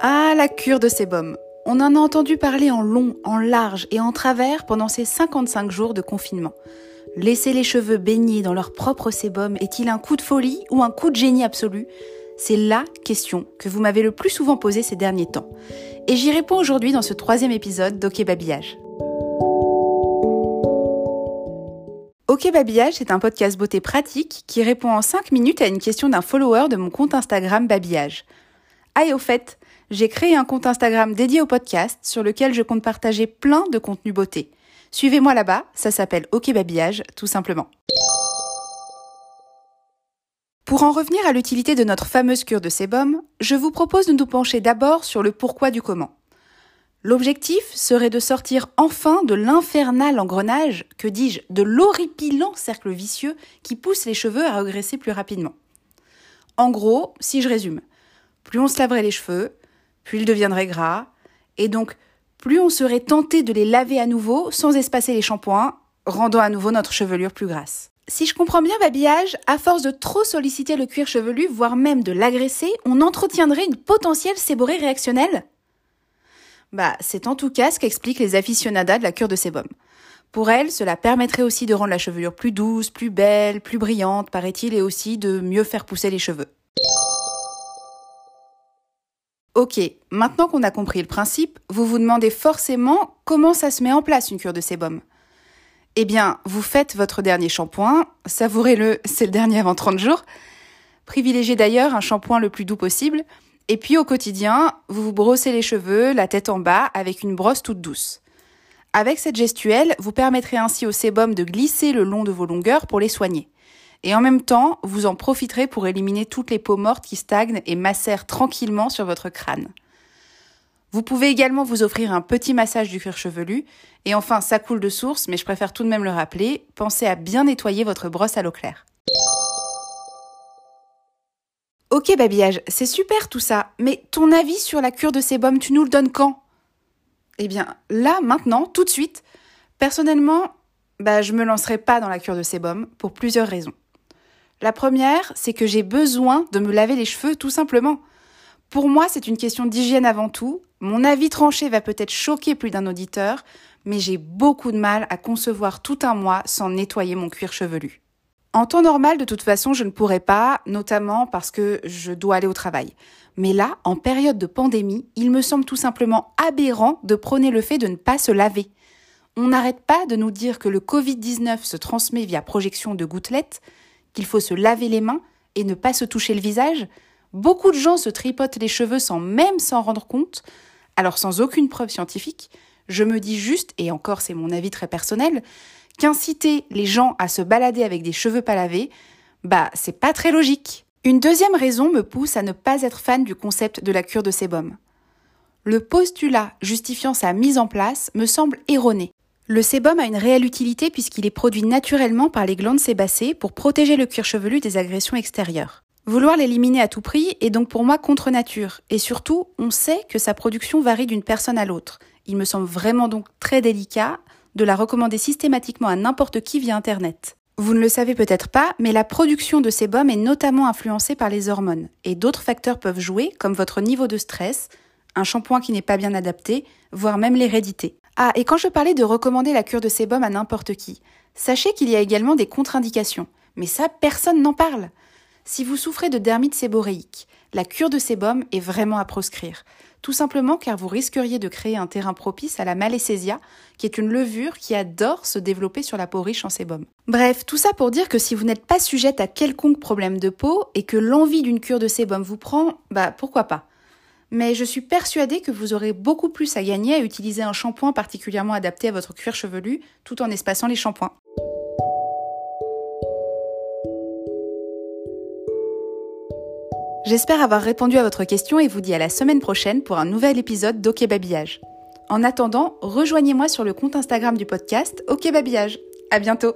Ah, la cure de sébum. On en a entendu parler en long, en large et en travers pendant ces 55 jours de confinement. Laisser les cheveux baignés dans leur propre sébum est-il un coup de folie ou un coup de génie absolu? C'est la question que vous m'avez le plus souvent posée ces derniers temps. Et j'y réponds aujourd'hui dans ce troisième épisode d'Ok Babillage. Ok Babillage, c'est un podcast beauté pratique qui répond en 5 minutes à une question d'un follower de mon compte Instagram Babillage. Ah au fait, j'ai créé un compte Instagram dédié au podcast sur lequel je compte partager plein de contenus beauté. Suivez-moi là-bas, ça s'appelle Ok Babillage, tout simplement. Pour en revenir à l'utilité de notre fameuse cure de sébum, je vous propose de nous pencher d'abord sur le pourquoi du comment. L'objectif serait de sortir enfin de l'infernal engrenage, que dis-je, de l'horripilant cercle vicieux qui pousse les cheveux à regresser plus rapidement. En gros, si je résume, plus on se laverait les cheveux, plus ils deviendraient gras, et donc plus on serait tenté de les laver à nouveau sans espacer les shampoings, rendant à nouveau notre chevelure plus grasse. Si je comprends bien Babillage, à force de trop solliciter le cuir chevelu, voire même de l'agresser, on entretiendrait une potentielle séborrhée réactionnelle? Bah, c'est en tout cas ce qu'expliquent les aficionadas de la cure de sébum. Pour elles, cela permettrait aussi de rendre la chevelure plus douce, plus belle, plus brillante, paraît-il, et aussi de mieux faire pousser les cheveux. Ok, maintenant qu'on a compris le principe, vous vous demandez forcément comment ça se met en place une cure de sébum. Eh bien, vous faites votre dernier shampoing, savourez-le, c'est le dernier avant 30 jours. Privilégiez d'ailleurs un shampoing le plus doux possible. Et puis au quotidien, vous vous brossez les cheveux, la tête en bas, avec une brosse toute douce. Avec cette gestuelle, vous permettrez ainsi au sébum de glisser le long de vos longueurs pour les soigner. Et en même temps, vous en profiterez pour éliminer toutes les peaux mortes qui stagnent et macèrent tranquillement sur votre crâne. Vous pouvez également vous offrir un petit massage du cuir chevelu. Et enfin, ça coule de source, mais je préfère tout de même le rappeler, pensez à bien nettoyer votre brosse à l'eau claire. Ok babillage, c'est super tout ça, mais ton avis sur la cure de sébum, tu nous le donnes quand? Eh bien, là, maintenant, tout de suite, personnellement, bah, je me lancerai pas dans la cure de sébum pour plusieurs raisons. La première, c'est que j'ai besoin de me laver les cheveux tout simplement. Pour moi, c'est une question d'hygiène avant tout. Mon avis tranché va peut-être choquer plus d'un auditeur, mais j'ai beaucoup de mal à concevoir tout un mois sans nettoyer mon cuir chevelu. En temps normal, de toute façon, je ne pourrais pas, notamment parce que je dois aller au travail. Mais là, en période de pandémie, il me semble tout simplement aberrant de prôner le fait de ne pas se laver. On n'arrête pas de nous dire que le Covid-19 se transmet via projection de gouttelettes, qu'il faut se laver les mains et ne pas se toucher le visage, beaucoup de gens se tripotent les cheveux sans même s'en rendre compte. Alors sans aucune preuve scientifique, je me dis juste, et encore c'est mon avis très personnel, qu'inciter les gens à se balader avec des cheveux pas lavés, bah c'est pas très logique. Une deuxième raison me pousse à ne pas être fan du concept de la cure de sébum. Le postulat justifiant sa mise en place me semble erroné. Le sébum a une réelle utilité puisqu'il est produit naturellement par les glandes sébacées pour protéger le cuir chevelu des agressions extérieures. Vouloir l'éliminer à tout prix est donc pour moi contre nature, et surtout, on sait que sa production varie d'une personne à l'autre. Il me semble vraiment donc très délicat de la recommander systématiquement à n'importe qui via Internet. Vous ne le savez peut-être pas, mais la production de sébum est notamment influencée par les hormones, et d'autres facteurs peuvent jouer, comme votre niveau de stress, un shampoing qui n'est pas bien adapté, voire même l'hérédité. Ah, et quand je parlais de recommander la cure de sébum à n'importe qui, sachez qu'il y a également des contre-indications. Mais ça, personne n'en parle. Si vous souffrez de dermite séboréique, la cure de sébum est vraiment à proscrire. Tout simplement car vous risqueriez de créer un terrain propice à la malaisésia, qui est une levure qui adore se développer sur la peau riche en sébum. Bref, tout ça pour dire que si vous n'êtes pas sujette à quelconque problème de peau et que l'envie d'une cure de sébum vous prend, bah pourquoi pas? Mais je suis persuadée que vous aurez beaucoup plus à gagner à utiliser un shampoing particulièrement adapté à votre cuir chevelu tout en espaçant les shampoings. J'espère avoir répondu à votre question et vous dis à la semaine prochaine pour un nouvel épisode d'Ok Babillage. En attendant, rejoignez-moi sur le compte Instagram du podcast Ok Babillage. À bientôt!